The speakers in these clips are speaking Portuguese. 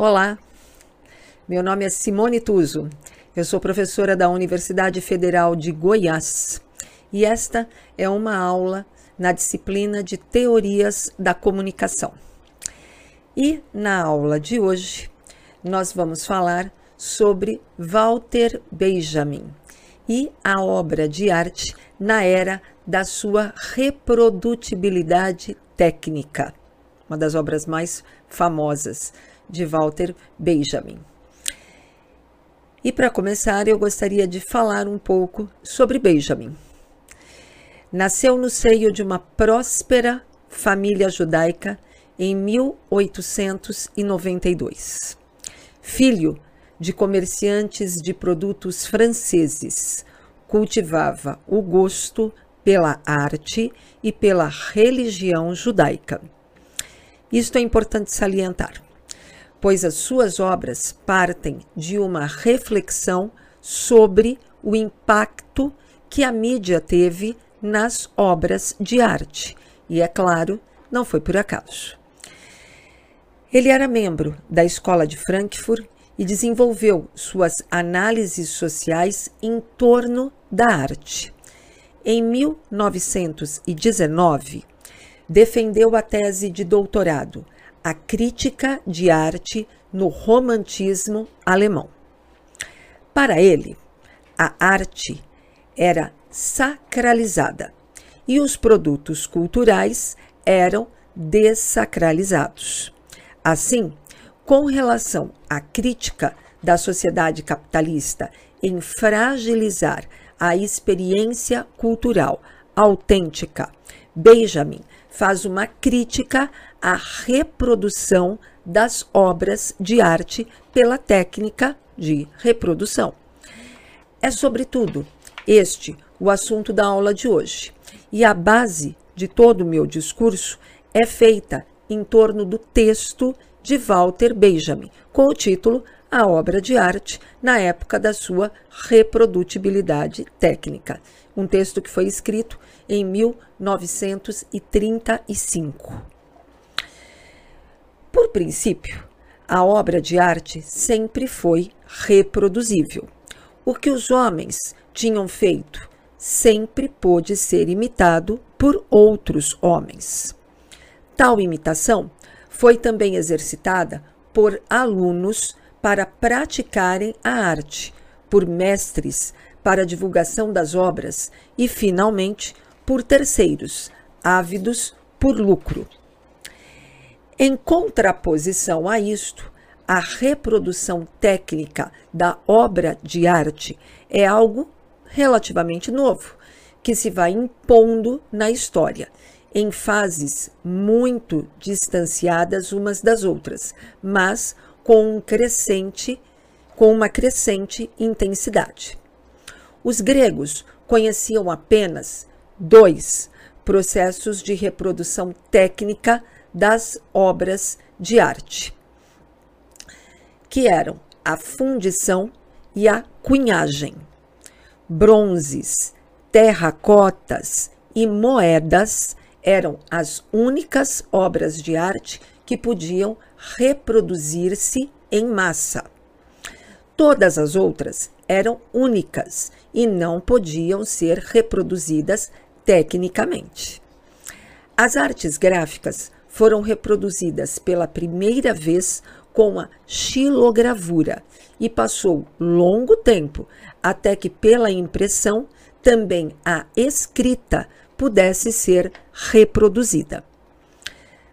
Olá, meu nome é Simone Tuso, eu sou professora da Universidade Federal de Goiás. E esta é uma aula na disciplina de Teorias da Comunicação. E na aula de hoje nós vamos falar sobre Walter Benjamin e a obra de arte na era da sua reprodutibilidade técnica, uma das obras mais famosas de Walter Benjamin. E para começar, eu gostaria de falar um pouco sobre Benjamin. Nasceu no seio de uma próspera família judaica em 1892. Filho de comerciantes de produtos franceses, cultivava o gosto pela arte e pela religião judaica. Isto é importante salientar pois as suas obras partem de uma reflexão sobre o impacto que a mídia teve nas obras de arte. E, é claro, não foi por acaso. Ele era membro da Escola de Frankfurt e desenvolveu suas análises sociais em torno da arte. Em 1919, defendeu a tese de doutorado a crítica de arte no romantismo alemão. Para ele, a arte era sacralizada e os produtos culturais eram desacralizados. Assim, com relação à crítica da sociedade capitalista em fragilizar a experiência cultural autêntica, Benjamin faz uma crítica à reprodução das obras de arte pela técnica de reprodução. É, sobretudo, este o assunto da aula de hoje. E a base de todo o meu discurso é feita em torno do texto de Walter Benjamin, com o título A Obra de Arte na época da sua reprodutibilidade técnica. Um texto que foi escrito em 1935. Por princípio, a obra de arte sempre foi reproduzível. O que os homens tinham feito sempre pôde ser imitado por outros homens. Tal imitação foi também exercitada por alunos para praticarem a arte, por mestres para a divulgação das obras e, finalmente, por terceiros, ávidos por lucro. Em contraposição a isto, a reprodução técnica da obra de arte é algo relativamente novo, que se vai impondo na história, em fases muito distanciadas umas das outras, mas com um crescente, com uma crescente intensidade. Os gregos conheciam apenas dois processos de reprodução técnica das obras de arte, que eram a fundição e a cunhagem. Bronzes, terracotas e moedas eram as únicas obras de arte que podiam reproduzir-se em massa. Todas as outras eram únicas e não podiam ser reproduzidas tecnicamente. As artes gráficas foram reproduzidas pela primeira vez com a xilogravura e passou longo tempo até que, pela impressão, também a escrita pudesse ser reproduzida.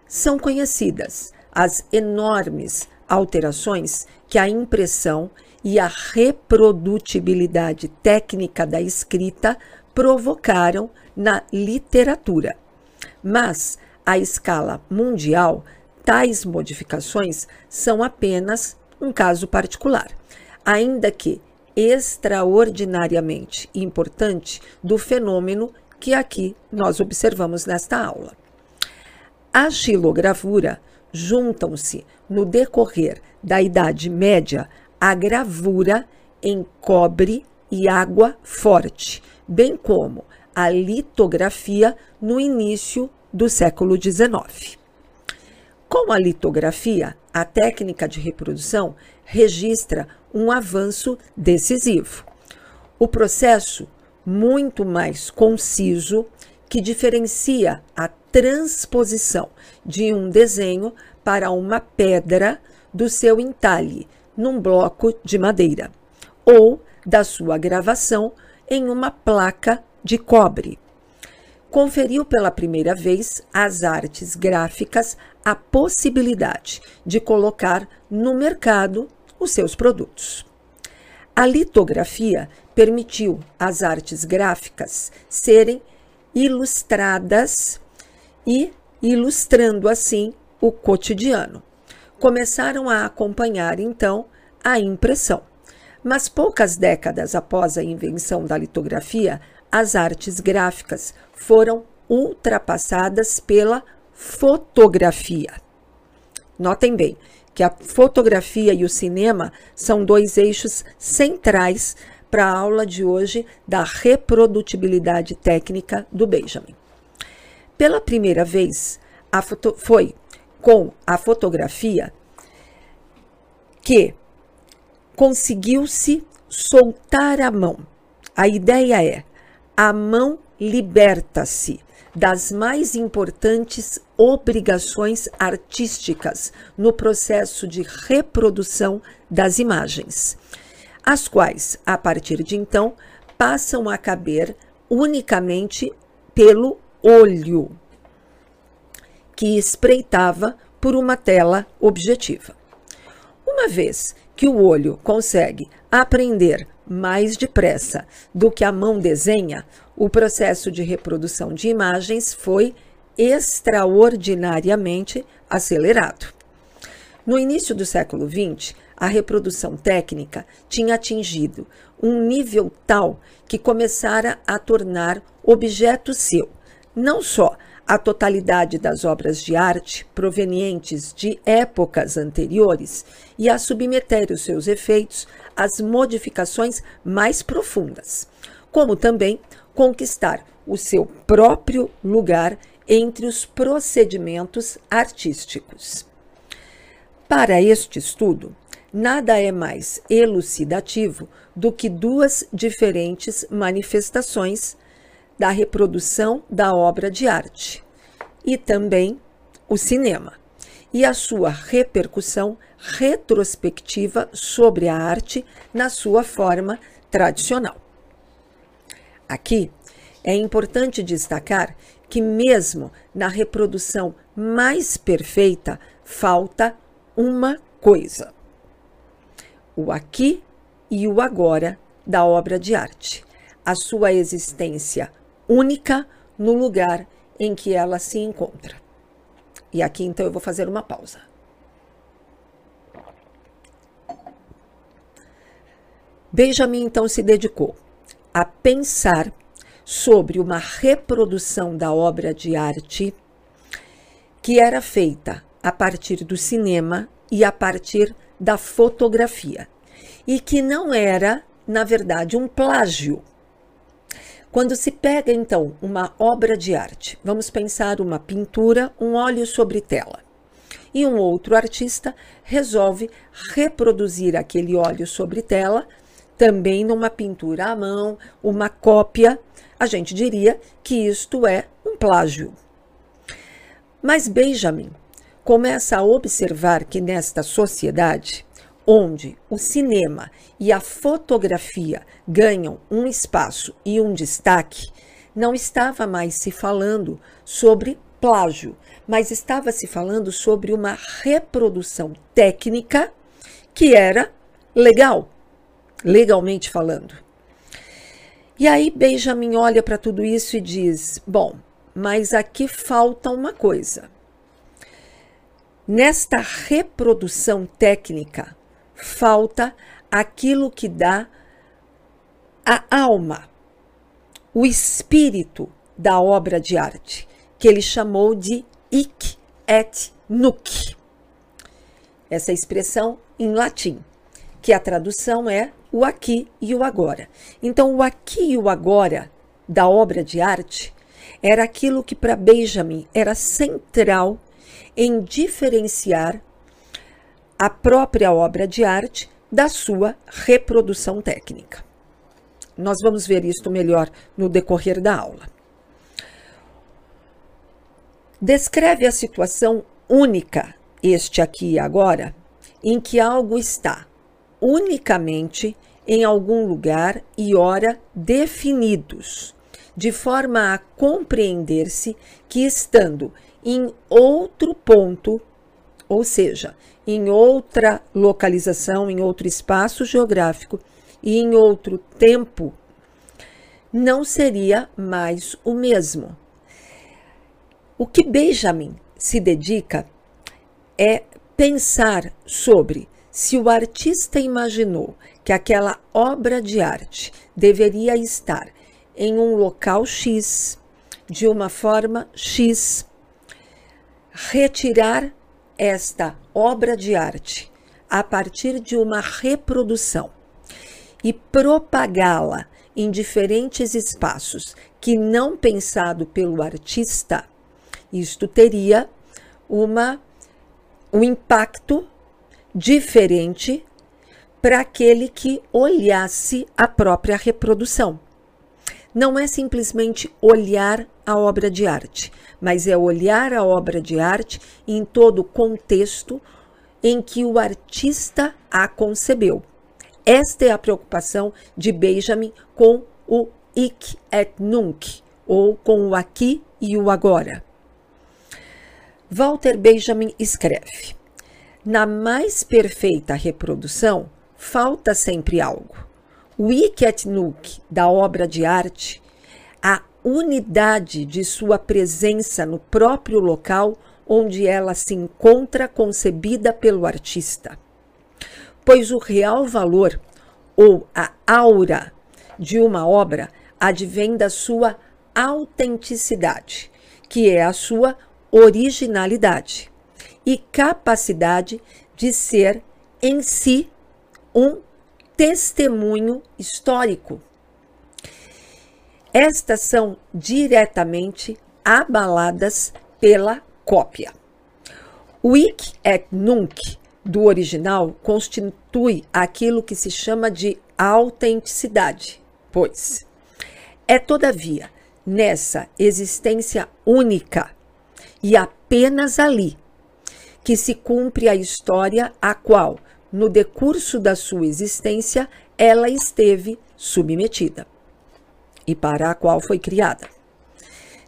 São conhecidas as enormes alterações que a impressão e a reprodutibilidade técnica da escrita provocaram na literatura. Mas, à escala mundial, tais modificações são apenas um caso particular, ainda que extraordinariamente importante do fenômeno que aqui nós observamos nesta aula. A xilogravura juntam-se no decorrer da Idade Média a gravura em cobre e água forte, bem como a litografia no início do século XIX. Com a litografia, a técnica de reprodução registra um avanço decisivo. O processo muito mais conciso que diferencia a transposição de um desenho para uma pedra do seu entalhe num bloco de madeira ou da sua gravação em uma placa de cobre. Conferiu pela primeira vez às artes gráficas a possibilidade de colocar no mercado os seus produtos. A litografia permitiu às artes gráficas serem ilustradas e ilustrando assim o cotidiano. Começaram a acompanhar então a impressão. Mas poucas décadas após a invenção da litografia, as artes gráficas foram ultrapassadas pela fotografia. Notem bem que a fotografia e o cinema são dois eixos centrais para a aula de hoje da reprodutibilidade técnica do Benjamin. Pela primeira vez, foi com a fotografia que conseguiu-se soltar a mão. A ideia é: a mão liberta-se das mais importantes obrigações artísticas no processo de reprodução das imagens, as quais, a partir de então, passam a caber unicamente pelo olho, que espreitava por uma tela objetiva. Uma vez que o olho consegue aprender mais depressa do que a mão desenha, o processo de reprodução de imagens foi extraordinariamente acelerado. No início do século XX, a reprodução técnica tinha atingido um nível tal que começara a tornar objeto seu não só a totalidade das obras de arte provenientes de épocas anteriores e a submeter os seus efeitos às modificações mais profundas, como também conquistar o seu próprio lugar entre os procedimentos artísticos. Para este estudo, nada é mais elucidativo do que duas diferentes manifestações da reprodução da obra de arte e também o cinema e a sua repercussão retrospectiva sobre a arte na sua forma tradicional. Aqui é importante destacar que, mesmo na reprodução mais perfeita, falta uma coisa: o aqui e o agora da obra de arte, a sua existência única no lugar em que ela se encontra. E aqui então eu vou fazer uma pausa. Benjamin então se dedicou a pensar sobre uma reprodução da obra de arte que era feita a partir do cinema e a partir da fotografia, e que não era, na verdade, um plágio, quando se pega então uma obra de arte, vamos pensar uma pintura, um óleo sobre tela, e um outro artista resolve reproduzir aquele óleo sobre tela, também numa pintura à mão, uma cópia, a gente diria que isto é um plágio. Mas Benjamin começa a observar que nesta sociedade onde o cinema e a fotografia ganham um espaço e um destaque, não estava mais se falando sobre plágio, mas estava se falando sobre uma reprodução técnica que era legal, legalmente falando. E aí Benjamin olha para tudo isso e diz: bom, mas aqui falta uma coisa. Nesta reprodução técnica, falta aquilo que dá a alma, o espírito da obra de arte, que ele chamou de hic et nunc. Essa expressão em latim, que a tradução é o aqui e o agora. Então, o aqui e o agora da obra de arte era aquilo que para Benjamin era central em diferenciar a própria obra de arte da sua reprodução técnica. Nós vamos ver isto melhor no decorrer da aula. Descreve a situação única, este aqui e agora, em que algo está unicamente em algum lugar e hora definidos, de forma a compreender-se que estando em outro ponto, ou seja, em outra localização, em outro espaço geográfico e em outro tempo, não seria mais o mesmo. O que Benjamin se dedica é pensar sobre se o artista imaginou que aquela obra de arte deveria estar em um local X, de uma forma X, retirar esta obra de arte a partir de uma reprodução e propagá-la em diferentes espaços que não pensado pelo artista, isto teria uma um impacto diferente para aquele que olhasse a própria reprodução. Não é simplesmente olhar a obra de arte, mas é olhar a obra de arte em todo o contexto em que o artista a concebeu. Esta é a preocupação de Benjamin com o Ich et Nunc, ou com o aqui e o agora. Walter Benjamin escreve: Na mais perfeita reprodução, falta sempre algo. Et Nunc da obra de arte, a unidade de sua presença no próprio local onde ela se encontra concebida pelo artista. Pois o real valor ou a aura de uma obra advém da sua autenticidade, que é a sua originalidade e capacidade de ser em si um testemunho histórico. Estas são diretamente abaladas pela cópia. O hic et nunc do original constitui aquilo que se chama de autenticidade, pois é todavia nessa existência única e apenas ali que se cumpre a história a qual, no decurso da sua existência, ela esteve submetida e para a qual foi criada.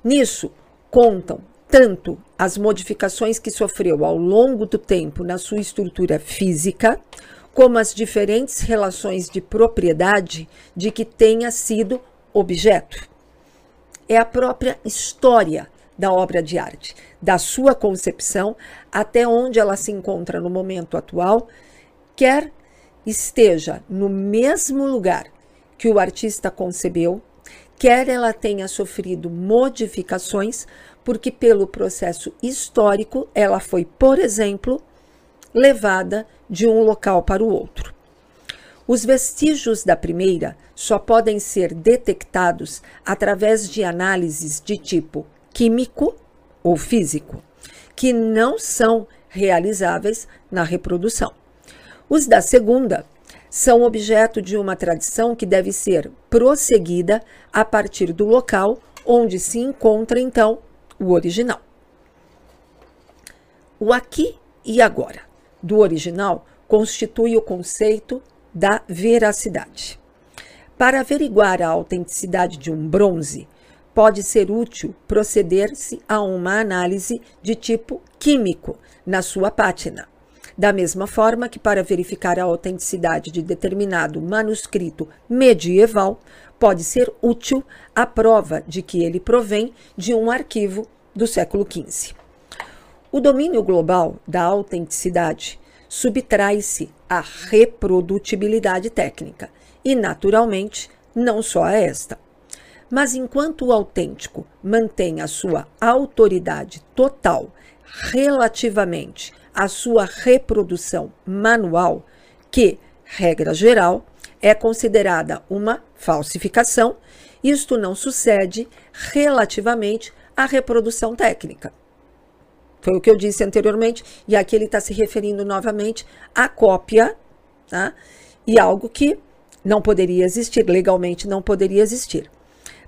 Nisso contam tanto as modificações que sofreu ao longo do tempo na sua estrutura física, como as diferentes relações de propriedade de que tenha sido objeto. É a própria história da obra de arte, da sua concepção até onde ela se encontra no momento atual, quer esteja no mesmo lugar que o artista concebeu, quer ela tenha sofrido modificações, porque pelo processo histórico ela foi, por exemplo, levada de um local para o outro. Os vestígios da primeira só podem ser detectados através de análises de tipo químico ou físico, que não são realizáveis na reprodução. Os da segunda são objeto de uma tradição que deve ser prosseguida a partir do local onde se encontra então o original. O aqui e agora do original constitui o conceito da veracidade. Para averiguar a autenticidade de um bronze, pode ser útil proceder-se a uma análise de tipo químico na sua pátina. Da mesma forma que, para verificar a autenticidade de determinado manuscrito medieval, pode ser útil a prova de que ele provém de um arquivo do século XV. O domínio global da autenticidade subtrai-se à reprodutibilidade técnica e, naturalmente, não só a esta. Mas enquanto o autêntico mantém a sua autoridade total relativamente à sua reprodução manual, que, regra geral, é considerada uma falsificação, isto não sucede relativamente à reprodução técnica. Foi o que eu disse anteriormente, e aqui ele está se referindo novamente à cópia, tá? e algo que não poderia existir, legalmente não poderia existir.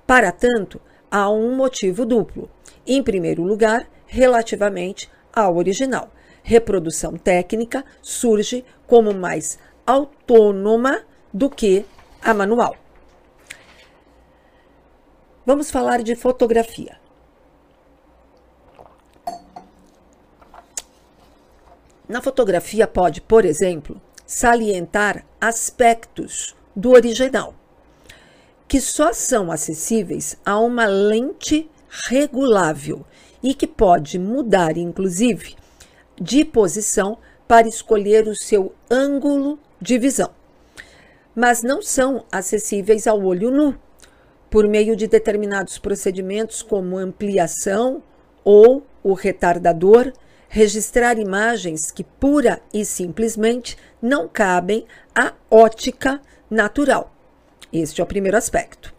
Para tanto, há um motivo duplo. Em primeiro lugar, relativamente ao original. Reprodução técnica surge como mais autônoma do que a manual. Vamos falar de fotografia. Na fotografia pode, por exemplo, salientar aspectos do original, que só são acessíveis a uma lente regulável e que pode mudar, inclusive, de posição para escolher o seu ângulo de visão. Mas não são acessíveis ao olho nu, por meio de determinados procedimentos como ampliação ou o retardador, registrar imagens que pura e simplesmente não cabem à ótica natural. Este é o primeiro aspecto.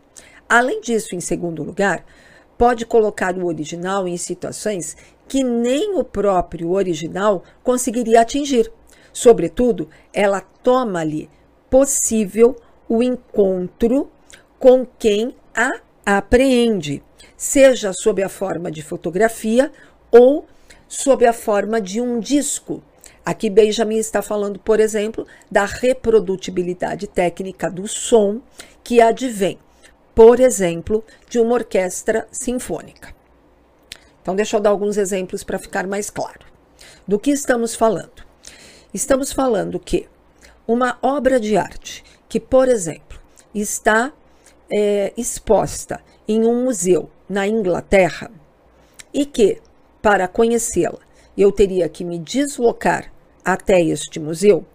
Além disso, em segundo lugar, pode colocar o original em situações que nem o próprio original conseguiria atingir. Sobretudo, ela toma-lhe possível o encontro com quem a apreende, seja sob a forma de fotografia ou sob a forma de um disco. Aqui Benjamin está falando, por exemplo, da reprodutibilidade técnica do som que advém, por exemplo, de uma orquestra sinfônica. Então, deixa eu dar alguns exemplos para ficar mais claro. Do que estamos falando? Estamos falando que uma obra de arte que, por exemplo, está é, exposta em um museu na Inglaterra e que, para conhecê-la, eu teria que me deslocar até este museu,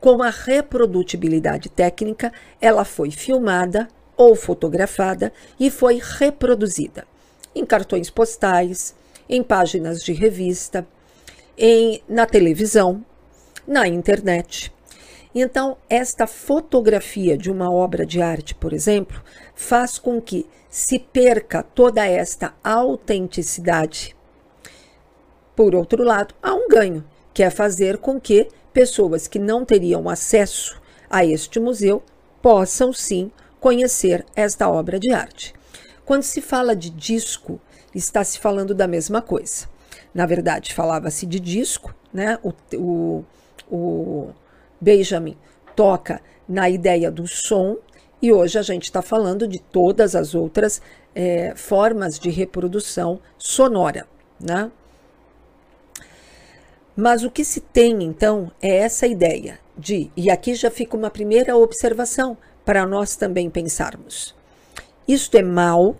com a reprodutibilidade técnica, ela foi filmada ou fotografada e foi reproduzida em cartões postais, em páginas de revista, em, na televisão, na internet. Então, esta fotografia de uma obra de arte, por exemplo, faz com que se perca toda esta autenticidade. Por outro lado, há um ganho, que é fazer com que pessoas que não teriam acesso a este museu possam sim conhecer esta obra de arte. Quando se fala de disco, está se falando da mesma coisa. Na verdade, falava-se de disco, né? O, o, o Benjamin toca na ideia do som, e hoje a gente está falando de todas as outras é, formas de reprodução sonora. Né? Mas o que se tem então é essa ideia de, e aqui já fica uma primeira observação para nós também pensarmos. Isto é mal,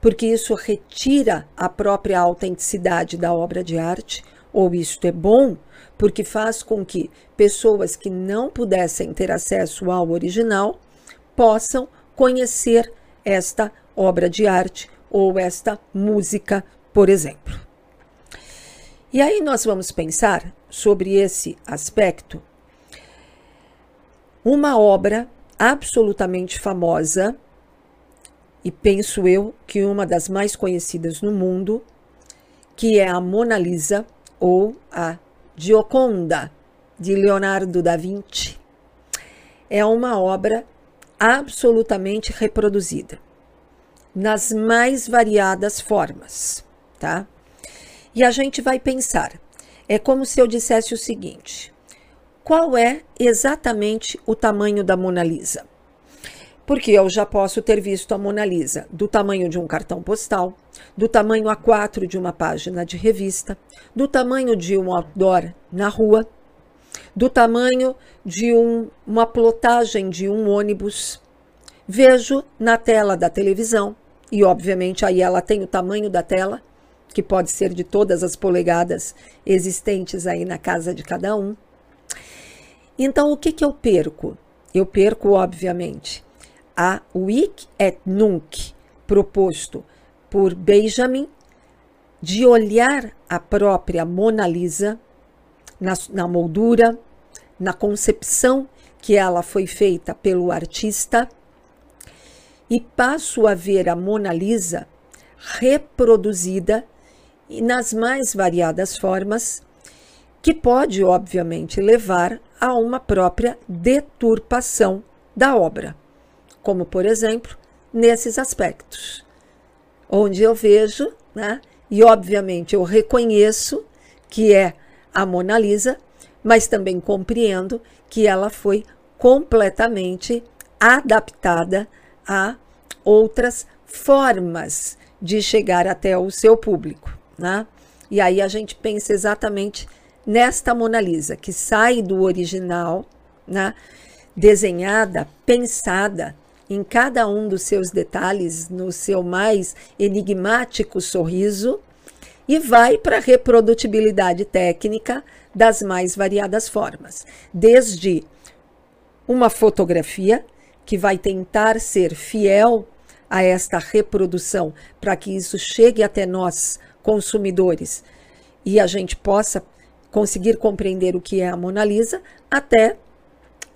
porque isso retira a própria autenticidade da obra de arte, ou isto é bom, porque faz com que pessoas que não pudessem ter acesso ao original possam conhecer esta obra de arte ou esta música, por exemplo. E aí nós vamos pensar sobre esse aspecto. Uma obra absolutamente famosa, e penso eu que uma das mais conhecidas no mundo, que é a Mona Lisa ou a Gioconda, de Leonardo da Vinci, é uma obra absolutamente reproduzida nas mais variadas formas, tá? E a gente vai pensar, é como se eu dissesse o seguinte: qual é exatamente o tamanho da Mona Lisa? Porque eu já posso ter visto a Mona Lisa do tamanho de um cartão postal, do tamanho A4 de uma página de revista, do tamanho de um outdoor na rua, do tamanho de um, uma plotagem de um ônibus. Vejo na tela da televisão, e obviamente aí ela tem o tamanho da tela, que pode ser de todas as polegadas existentes aí na casa de cada um. Então, o que, que eu perco? Eu perco, obviamente, a Wic et Nunc, proposto por Benjamin, de olhar a própria Mona Lisa na, na moldura, na concepção que ela foi feita pelo artista, e passo a ver a Mona Lisa reproduzida nas mais variadas formas, que pode, obviamente, levar a uma própria deturpação da obra, como, por exemplo, nesses aspectos, onde eu vejo, né, e obviamente eu reconheço que é a Mona Lisa, mas também compreendo que ela foi completamente adaptada a outras formas de chegar até o seu público. Né? E aí a gente pensa exatamente nesta Mona Lisa, que sai do original, né? desenhada, pensada em cada um dos seus detalhes, no seu mais enigmático sorriso, e vai para a reprodutibilidade técnica das mais variadas formas, desde uma fotografia que vai tentar ser fiel a esta reprodução para que isso chegue até nós consumidores e a gente possa conseguir compreender o que é a Mona Lisa, até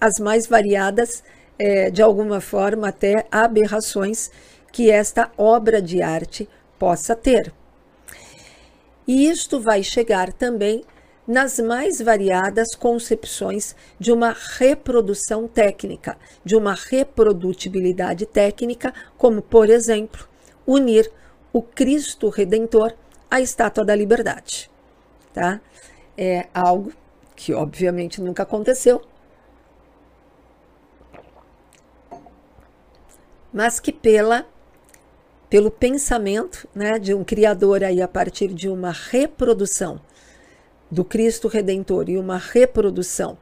as mais variadas, é, de alguma forma, até aberrações que esta obra de arte possa ter. E isto vai chegar também nas mais variadas concepções de uma reprodução técnica, de uma reprodutibilidade técnica, como, por exemplo, unir o Cristo Redentor à Estátua da Liberdade. Tá? É algo que, obviamente, nunca aconteceu, mas que pela pelo pensamento né, de um criador aí a partir de uma reprodução do Cristo Redentor e uma reprodução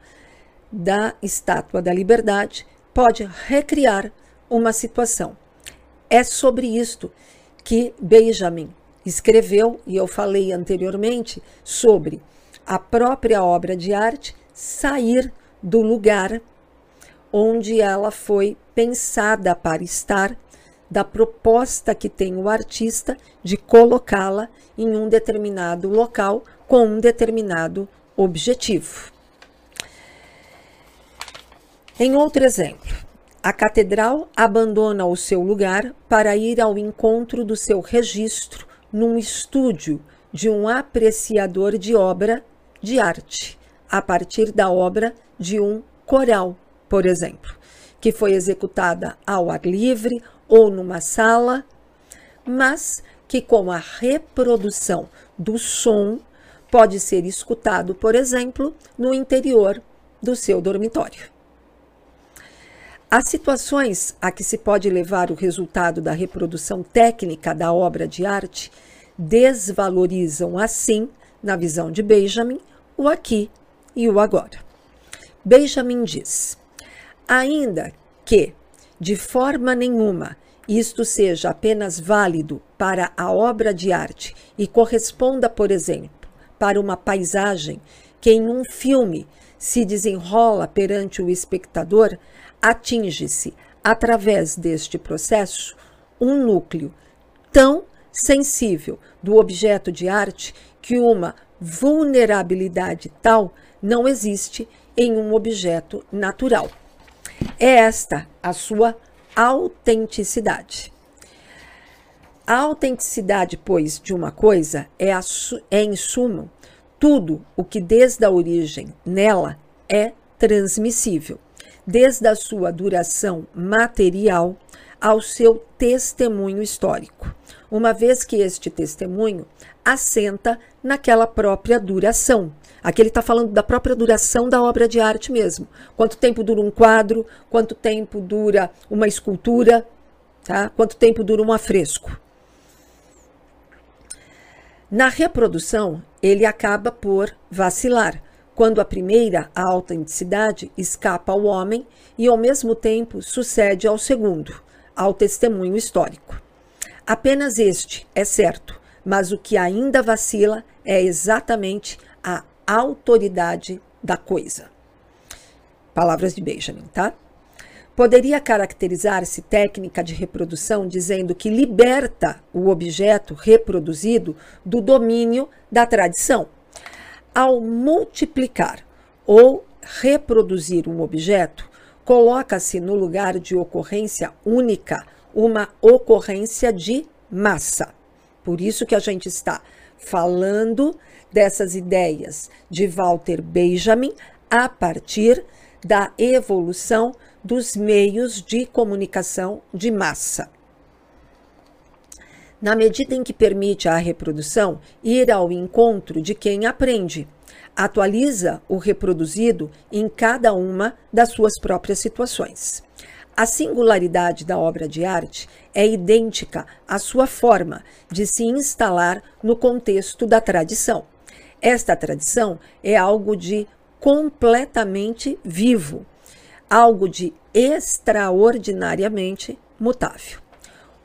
da estátua da liberdade pode recriar uma situação. É sobre isto que Benjamin escreveu, e eu falei anteriormente, sobre a própria obra de arte sair do lugar onde ela foi pensada para estar, da proposta que tem o artista de colocá-la em um determinado local com um determinado objetivo. Em outro exemplo, a catedral abandona o seu lugar para ir ao encontro do seu registro num estúdio de um apreciador de obra de arte, a partir da obra de um coral, por exemplo, que foi executada ao ar livre ou numa sala, mas que com a reprodução do som pode ser escutado, por exemplo, no interior do seu dormitório. As situações a que se pode levar o resultado da reprodução técnica da obra de arte desvalorizam, assim, na visão de Benjamin, o aqui e o agora. Benjamin diz: ainda que, de forma nenhuma, isto seja apenas válido para a obra de arte e corresponda, por exemplo, para uma paisagem que em um filme se desenrola perante o espectador, atinge-se, através deste processo, um núcleo tão sensível do objeto de arte que uma vulnerabilidade tal não existe em um objeto natural. É esta a sua autenticidade. A autenticidade, pois, de uma coisa é, a, é, em sumo, tudo o que desde a origem nela é transmissível, desde a sua duração material ao seu testemunho histórico, uma vez que este testemunho assenta naquela própria duração. Aqui ele está falando da própria duração da obra de arte mesmo. Quanto tempo dura um quadro, quanto tempo dura uma escultura, tá? quanto tempo dura um afresco. Na reprodução, ele acaba por vacilar, quando a primeira, a autenticidade, escapa ao homem e, ao mesmo tempo, sucede ao segundo, ao testemunho histórico. Apenas este é certo, mas o que ainda vacila é exatamente a autoridade da coisa. Palavras de Benjamin, tá? Poderia caracterizar-se técnica de reprodução dizendo que liberta o objeto reproduzido do domínio da tradição. Ao multiplicar ou reproduzir um objeto, coloca-se no lugar de ocorrência única uma ocorrência de massa. Por isso que a gente está falando dessas ideias de Walter Benjamin a partir da evolução dos meios de comunicação de massa. Na medida em que permite à reprodução ir ao encontro de quem aprende, atualiza o reproduzido em cada uma das suas próprias situações. A singularidade da obra de arte é idêntica à sua forma de se instalar no contexto da tradição. Esta tradição é algo de completamente vivo, algo de extraordinariamente mutável.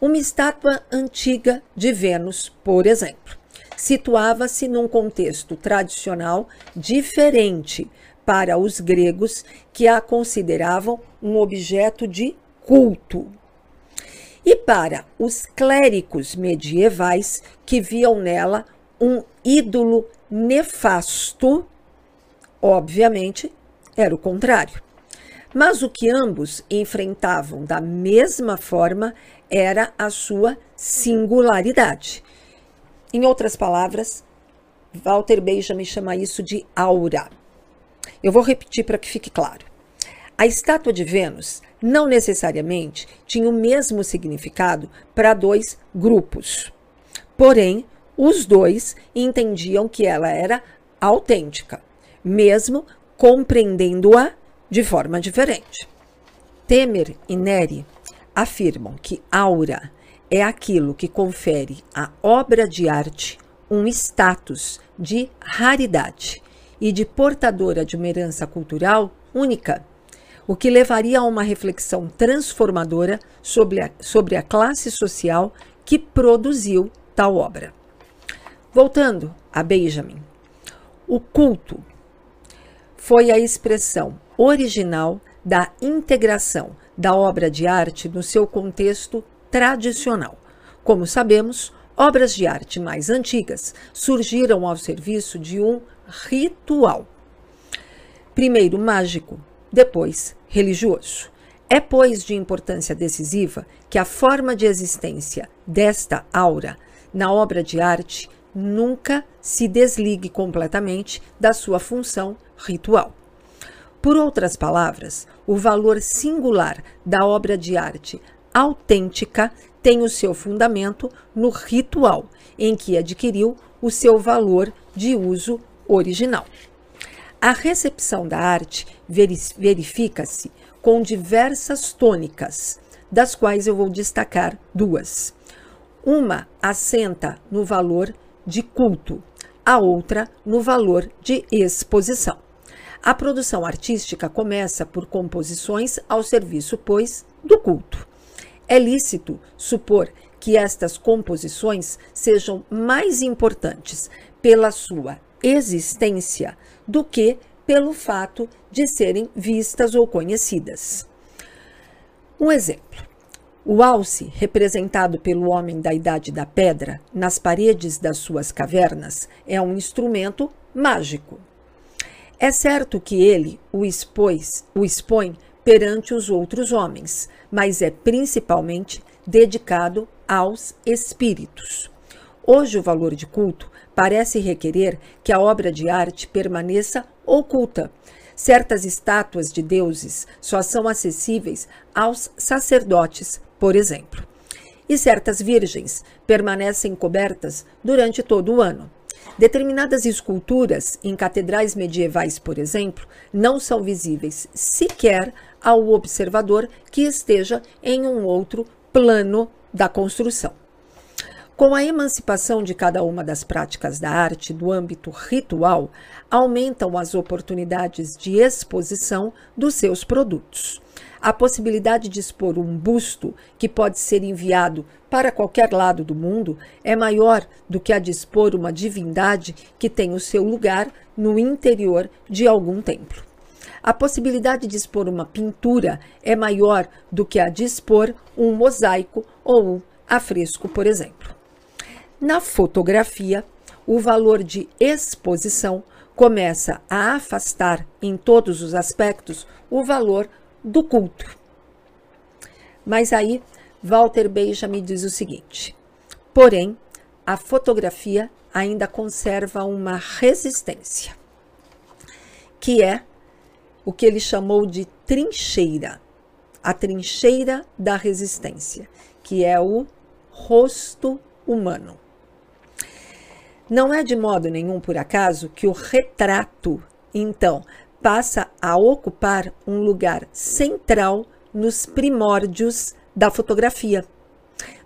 Uma estátua antiga de Vênus, por exemplo, situava-se num contexto tradicional diferente para os gregos que a consideravam um objeto de culto. E para os clérigos medievais que viam nela um ídolo nefasto, obviamente era o contrário. Mas o que ambos enfrentavam da mesma forma era a sua singularidade. Em outras palavras, Walter Benjamin chama isso de aura. Eu vou repetir para que fique claro. A estátua de Vênus não necessariamente tinha o mesmo significado para dois grupos. Porém, os dois entendiam que ela era autêntica, mesmo compreendendo-a de forma diferente. Temer e Neri afirmam que aura é aquilo que confere à obra de arte um status de raridade e de portadora de uma herança cultural única, o que levaria a uma reflexão transformadora sobre a, sobre a classe social que produziu tal obra. Voltando a Benjamin, o culto foi a expressão original da integração da obra de arte no seu contexto tradicional. Como sabemos, obras de arte mais antigas surgiram ao serviço de um ritual. Primeiro mágico, depois religioso. É, pois, de importância decisiva que a forma de existência desta aura na obra de arte nunca se desligue completamente da sua função ritual. Por outras palavras, o valor singular da obra de arte autêntica tem o seu fundamento no ritual, em que adquiriu o seu valor de uso original. A recepção da arte verifica-se com diversas tônicas, das quais eu vou destacar duas. Uma assenta no valor de culto, a outra no valor de exposição. A produção artística começa por composições ao serviço, pois, do culto. É lícito supor que estas composições sejam mais importantes pela sua existência do que pelo fato de serem vistas ou conhecidas. Um exemplo. O alce, representado pelo homem da Idade da Pedra nas paredes das suas cavernas, é um instrumento mágico. É certo que ele o, expôs, o expõe perante os outros homens, mas é principalmente dedicado aos espíritos. Hoje, o valor de culto parece requerer que a obra de arte permaneça oculta. Certas estátuas de deuses só são acessíveis aos sacerdotes, por exemplo. E certas virgens permanecem cobertas durante todo o ano. Determinadas esculturas em catedrais medievais, por exemplo, não são visíveis sequer ao observador que esteja em um outro plano da construção. Com a emancipação de cada uma das práticas da arte do âmbito ritual, aumentam as oportunidades de exposição dos seus produtos a possibilidade de expor um busto que pode ser enviado para qualquer lado do mundo é maior do que a de expor uma divindade que tem o seu lugar no interior de algum templo. A possibilidade de expor uma pintura é maior do que a de expor um mosaico ou um afresco, por exemplo. Na fotografia, o valor de exposição começa a afastar em todos os aspectos o valor do culto. Mas aí, Walter Benjamin diz o seguinte: porém, a fotografia ainda conserva uma resistência, que é o que ele chamou de trincheira, a trincheira da resistência, que é o rosto humano. Não é de modo nenhum por acaso que o retrato, então, passa a ocupar um lugar central nos primórdios da fotografia,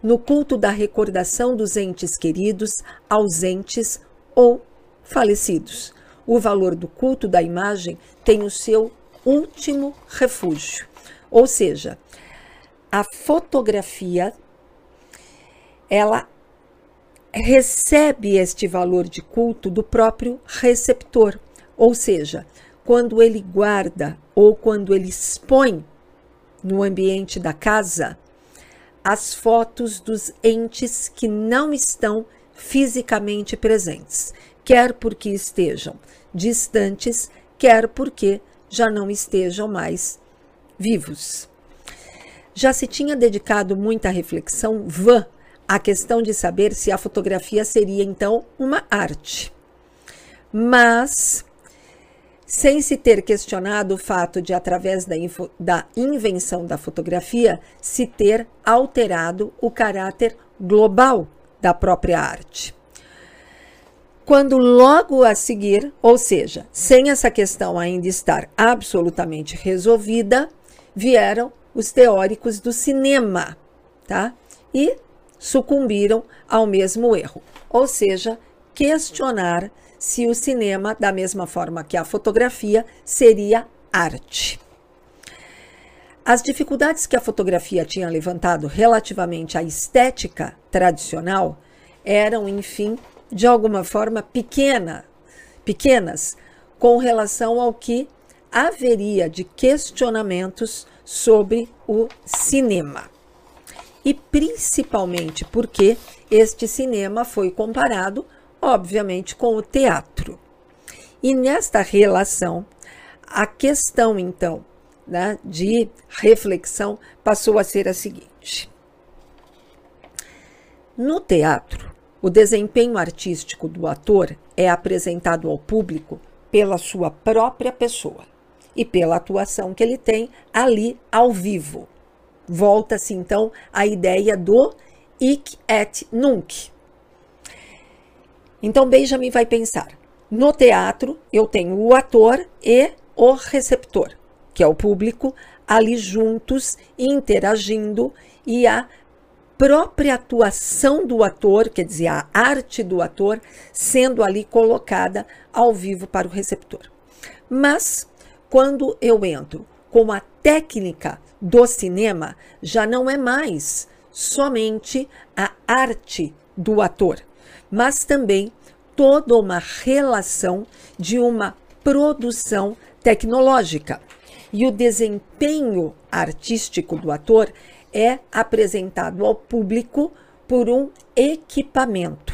no culto da recordação dos entes queridos, ausentes ou falecidos. O valor do culto da imagem tem o seu último refúgio. Ou seja, a fotografia ela recebe este valor de culto do próprio receptor, ou seja, quando ele guarda ou quando ele expõe no ambiente da casa as fotos dos entes que não estão fisicamente presentes, quer porque estejam distantes, quer porque já não estejam mais vivos. Já se tinha dedicado muita reflexão vã à questão de saber se a fotografia seria então uma arte. Mas sem se ter questionado o fato de, através da, info, da, invenção da fotografia, se ter alterado o caráter global da própria arte. Quando logo a seguir, ou seja, sem essa questão ainda estar absolutamente resolvida, vieram os teóricos do cinema, tá? E sucumbiram ao mesmo erro, ou seja, questionar se o cinema, da mesma forma que a fotografia, seria arte. As dificuldades que a fotografia tinha levantado relativamente à estética tradicional eram, enfim, de alguma forma pequena, pequenas com relação ao que haveria de questionamentos sobre o cinema. E principalmente porque este cinema foi comparado obviamente, com o teatro. E nesta relação, a questão, então, né, de reflexão passou a ser a seguinte: no teatro, o desempenho artístico do ator é apresentado ao público pela sua própria pessoa e pela atuação que ele tem ali ao vivo. Volta-se então à ideia do hic et nunc, então Benjamin vai pensar: no teatro eu tenho o ator e o receptor, que é o público, ali juntos, interagindo e a própria atuação do ator, quer dizer, a arte do ator, sendo ali colocada ao vivo para o receptor. Mas, quando eu entro com a técnica do cinema, já não é mais somente a arte do ator, mas também toda uma relação de uma produção tecnológica. E o desempenho artístico do ator é apresentado ao público por um equipamento.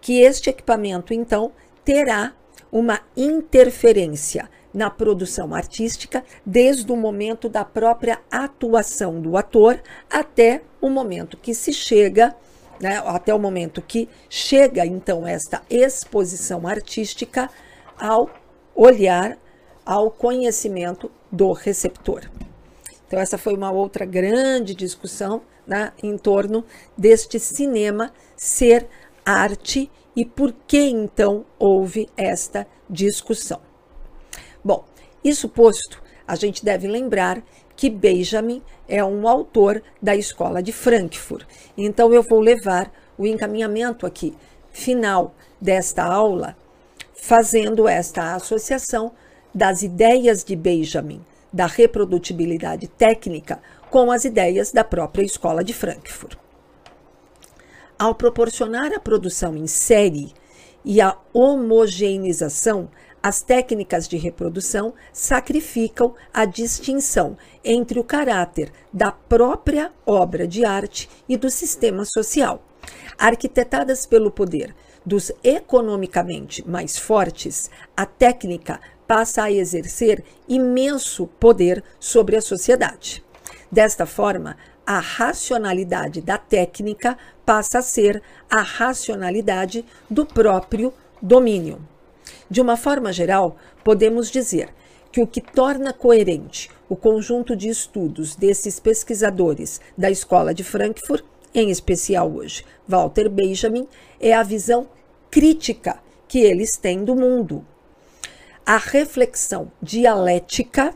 Que este equipamento, então, terá uma interferência na produção artística desde o momento da própria atuação do ator até o momento que se chega né, até o momento que chega então esta exposição artística ao olhar, ao conhecimento do receptor. Então, essa foi uma outra grande discussão né, em torno deste cinema ser arte e por que então houve esta discussão. Isso posto, a gente deve lembrar que Benjamin é um autor da escola de Frankfurt. Então eu vou levar o encaminhamento aqui final desta aula fazendo esta associação das ideias de Benjamin da reprodutibilidade técnica com as ideias da própria escola de Frankfurt. Ao proporcionar a produção em série e a homogeneização as técnicas de reprodução sacrificam a distinção entre o caráter da própria obra de arte e do sistema social. Arquitetadas pelo poder dos economicamente mais fortes, a técnica passa a exercer imenso poder sobre a sociedade. Desta forma, a racionalidade da técnica passa a ser a racionalidade do próprio domínio. De uma forma geral, podemos dizer que o que torna coerente o conjunto de estudos desses pesquisadores da Escola de Frankfurt, em especial hoje Walter Benjamin, é a visão crítica que eles têm do mundo. A reflexão dialética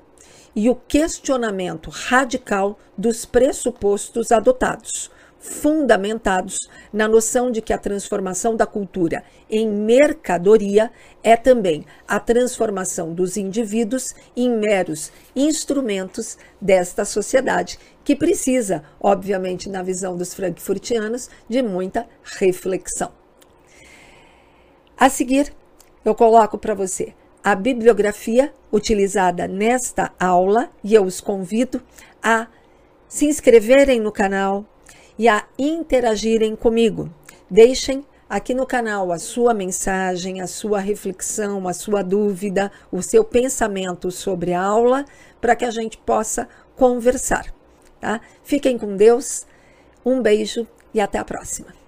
e o questionamento radical dos pressupostos adotados, fundamentados na noção de que a transformação da cultura em mercadoria é também a transformação dos indivíduos em meros instrumentos desta sociedade, que precisa, obviamente, na visão dos frankfurtianos, de muita reflexão. A seguir, eu coloco para você a bibliografia utilizada nesta aula e eu os convido a se inscreverem no canal e a interagirem comigo. Deixem aqui no canal a sua mensagem, a sua reflexão, a sua dúvida, o seu pensamento sobre a aula, para que a gente possa conversar. Tá? Fiquem com Deus, um beijo e até a próxima.